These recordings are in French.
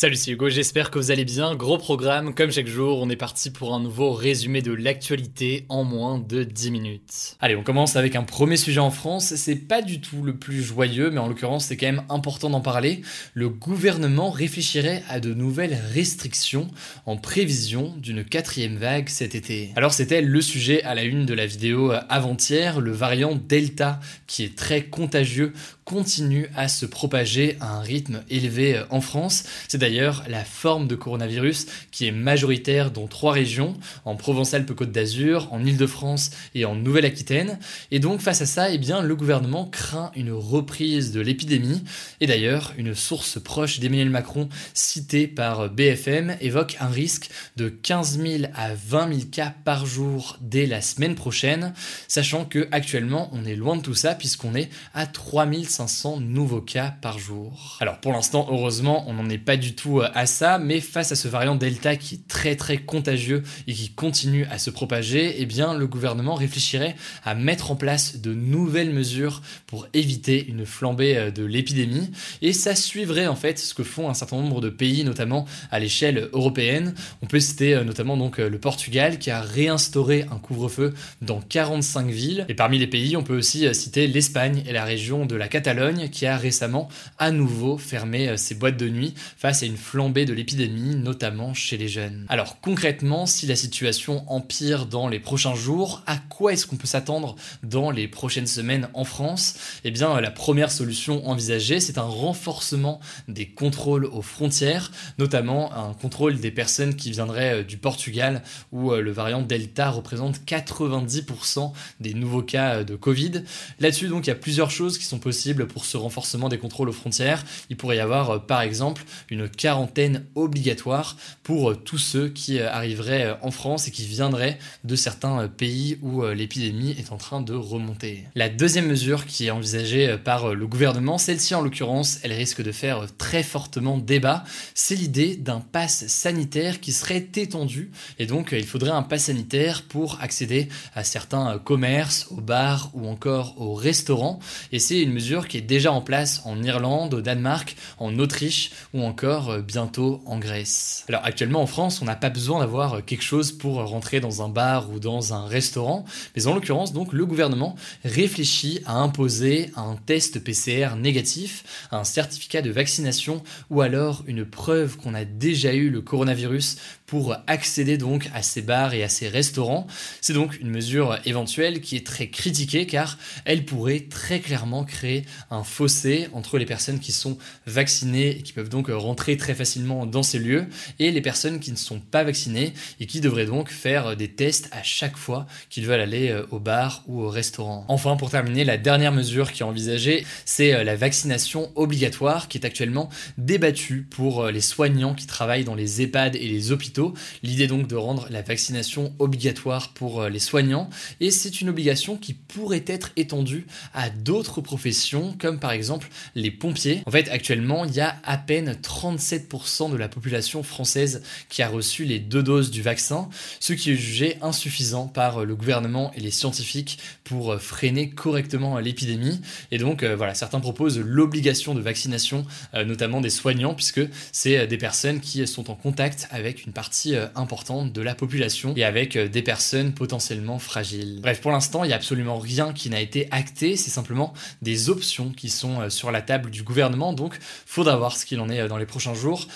Salut, c'est Hugo, j'espère que vous allez bien. Gros programme, comme chaque jour, on est parti pour un nouveau résumé de l'actualité en moins de 10 minutes. Allez, on commence avec un premier sujet en France. C'est pas du tout le plus joyeux, mais en l'occurrence, c'est quand même important d'en parler. Le gouvernement réfléchirait à de nouvelles restrictions en prévision d'une quatrième vague cet été. Alors, c'était le sujet à la une de la vidéo avant-hier, le variant Delta, qui est très contagieux, continue à se propager à un rythme élevé en France. C'est d'ailleurs la forme de coronavirus qui est majoritaire dans trois régions, en Provence-Alpes-Côte d'Azur, en Île-de-France et en Nouvelle-Aquitaine. Et donc face à ça, eh bien, le gouvernement craint une reprise de l'épidémie. Et d'ailleurs, une source proche d'Emmanuel Macron, citée par BFM, évoque un risque de 15 000 à 20 000 cas par jour dès la semaine prochaine, sachant que actuellement on est loin de tout ça puisqu'on est à 3500 nouveaux cas par jour. Alors pour l'instant, heureusement, on n'en est pas du tout à ça, mais face à ce variant Delta qui est très très contagieux et qui continue à se propager, eh bien le gouvernement réfléchirait à mettre en place de nouvelles mesures pour éviter une flambée euh, de l'épidémie et ça suivrait en fait ce que font un certain nombre de pays, notamment à l'échelle européenne. On peut citer euh, notamment donc euh, le Portugal qui a réinstauré un couvre-feu dans 45 villes et parmi les pays, on peut aussi citer l'Espagne et la région de la Catalogne qui a récemment à nouveau fermé ses boîtes de nuit face à une flambée de l'épidémie, notamment chez les jeunes. Alors concrètement, si la situation empire dans les prochains jours, à quoi est-ce qu'on peut s'attendre dans les prochaines semaines en France? Eh bien, la première solution envisagée, c'est un renforcement des contrôles aux frontières, notamment un contrôle des personnes qui viendraient euh, du Portugal, où euh, le variant Delta représente 90% des nouveaux cas euh, de Covid. Là-dessus, donc, il y a plusieurs choses qui sont possibles pour ce renforcement des contrôles aux frontières. Il pourrait y avoir, par exemple, une quarantaine obligatoire pour euh, tous ceux qui euh, arriveraient euh, en France et qui viendraient de certains pays où l'épidémie est en train de remonter. La deuxième mesure qui est envisagée par le gouvernement, celle-ci en l'occurrence, elle risque de faire très fortement débat, c'est l'idée d'un pass sanitaire qui serait étendu et donc il faudrait un pass sanitaire pour accéder à certains commerces, aux bars ou encore aux restaurants et c'est une mesure qui est déjà en place en Irlande, au Danemark, en Autriche ou encore euh, bientôt en Grèce. Alors actuellement en France, on n'a pas besoin d'avoir euh, quelque chose pour rentrer dans un bar ou dans un restaurant, mais en l'occurrence donc le gouvernement réfléchit à imposer un test PCR négatif, un certificat de vaccination ou alors une preuve qu'on a déjà eu le coronavirus pour accéder donc à ces bars et à ces restaurants. C'est donc une mesure éventuelle qui est très critiquée car elle pourrait très clairement créer un fossé entre les personnes qui sont vaccinées et qui peuvent donc rentrer très facilement dans ces lieux et les personnes qui ne sont pas vaccinées et qui devraient donc faire des tests à chaque fois qu'ils veulent aller euh, au bar ou au restaurant. Enfin, pour terminer, la dernière mesure qui est envisagée, c'est euh, la vaccination obligatoire qui est actuellement débattue pour euh, les soignants qui travaillent dans les EHPAD et les hôpitaux L'idée donc de rendre la vaccination obligatoire pour les soignants et c'est une obligation qui pourrait être étendue à d'autres professions comme par exemple les pompiers. En fait actuellement il y a à peine 37% de la population française qui a reçu les deux doses du vaccin, ce qui est jugé insuffisant par euh, le gouvernement et les scientifiques pour euh, freiner correctement l'épidémie. Et donc voilà, certains proposent l'obligation de vaccination, notamment des soignants, puisque c'est des personnes qui sont en contact avec une partie euh, importante de la population et avec euh, des personnes potentiellement fragiles. Bref, pour l'instant, il n'y a absolument rien qui n'a été acté, c'est simplement des options qui sont euh, sur la table du gouvernement, donc faudra voir ce qu'il en est dans les prochains jours.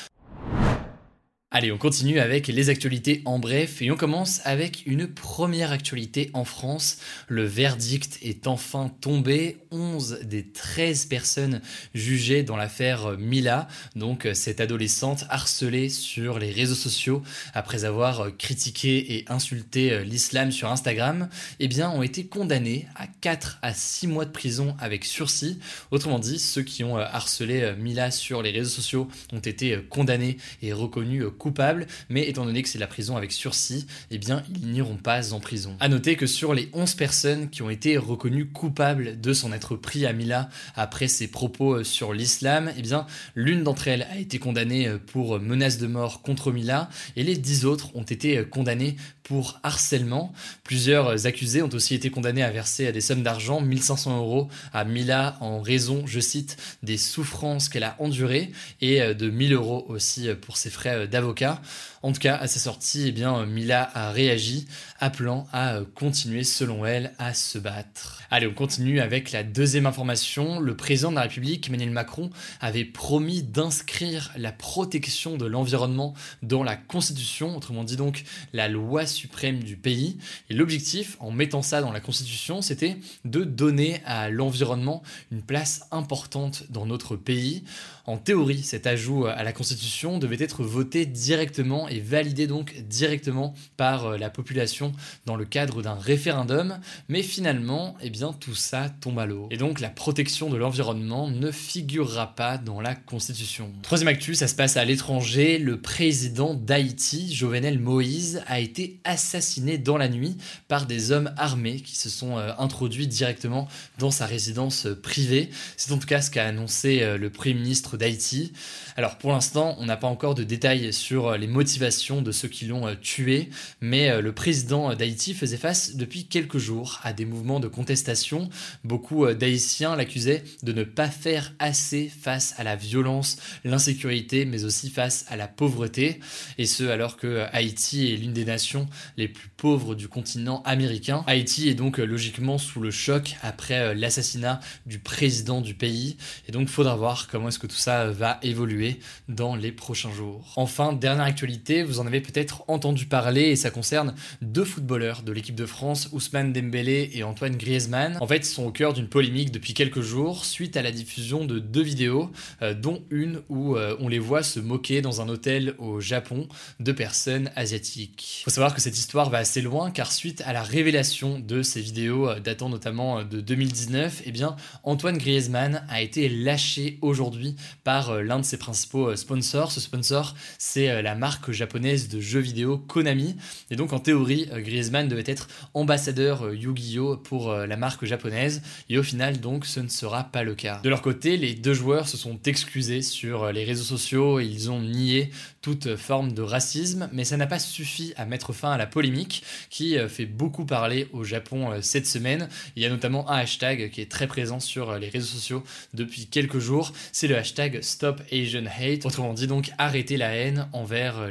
Allez, on continue avec les actualités en bref et on commence avec une première actualité en France. Le verdict est enfin tombé. 11 des 13 personnes jugées dans l'affaire Mila, donc cette adolescente harcelée sur les réseaux sociaux après avoir critiqué et insulté l'islam sur Instagram, eh bien ont été condamnées à 4 à 6 mois de prison avec sursis. Autrement dit, ceux qui ont harcelé Mila sur les réseaux sociaux ont été condamnés et reconnus coupables, mais étant donné que c'est la prison avec sursis, eh bien ils n'iront pas en prison. A noter que sur les 11 personnes qui ont été reconnues coupables de s'en être pris à Mila après ses propos euh, sur l'islam, eh bien l'une d'entre elles a été condamnée euh, pour menace de mort contre Mila et les 10 autres ont été euh, condamnés pour harcèlement. Plusieurs accusés ont aussi été condamnés à verser des sommes d'argent, 1500 euros à Mila en raison, je cite, des souffrances qu'elle a endurées et de 1000 euros aussi pour ses frais d'avocat avocat. En tout cas, à sa sortie, eh bien, Mila a réagi, appelant à continuer, selon elle, à se battre. Allez, on continue avec la deuxième information. Le président de la République, Emmanuel Macron, avait promis d'inscrire la protection de l'environnement dans la Constitution, autrement dit donc la loi suprême du pays. Et l'objectif, en mettant ça dans la Constitution, c'était de donner à l'environnement une place importante dans notre pays. En théorie, cet ajout à la Constitution devait être voté directement validé donc directement par euh, la population dans le cadre d'un référendum, mais finalement, eh bien, tout ça tombe à l'eau. Et donc, la protection de l'environnement ne figurera pas dans la Constitution. Troisième actu, ça se passe à l'étranger. Le président d'Haïti, Jovenel Moïse, a été assassiné dans la nuit par des hommes armés qui se sont euh, introduits directement dans sa résidence euh, privée. C'est en tout cas ce qu'a annoncé le Premier ministre d'Haïti. Alors, pour l'instant, on n'a pas encore de détails sur les motivations de ceux qui l'ont euh, tué, mais euh, le président d'Haïti faisait face depuis quelques jours à des mouvements de contestation. Beaucoup d'Haïtiens l'accusaient de ne pas faire assez face à la violence, l'insécurité, mais aussi face à la pauvreté, et ce alors que Haïti est l'une des nations les plus pauvres du continent américain. Haïti est donc logiquement sous le choc après l'assassinat du président du pays, et donc faudra voir comment est-ce que tout ça va évoluer dans les prochains jours. Enfin, dernière actualité, vous en avez peut-être entendu parler et ça concerne deux footballeurs de l'équipe de France, Ousmane Dembélé et Antoine Griezmann. En fait, ils sont au cœur d'une polémique depuis quelques jours suite à la diffusion de deux vidéos, euh, dont une où euh, on les voit se moquer dans un hôtel au Japon de personnes asiatiques. Faut savoir que cette histoire va assez loin car suite à la révélation de ces vidéos euh, datant notamment de 2019, eh bien Antoine Griezmann a été lâché aujourd'hui par l'un de ses principaux sponsors. Ce sponsor, c'est la marque japonaise de jeux vidéo Konami. Et donc en théorie, euh, Griezmann devait être ambassadeur euh, Yu-Gi-Oh pour euh, la marque japonaise. Et au final, donc, ce ne sera pas le cas. De leur côté, les deux joueurs se sont excusés sur les réseaux sociaux ils ont nié toute forme de racisme, mais ça n'a pas suffi à mettre fin à la polémique qui fait beaucoup parler au Japon cette semaine. Il y a notamment un hashtag qui est très présent sur les réseaux sociaux depuis quelques jours, c'est le hashtag Stop Asian Hate, autrement dit donc arrêter la haine envers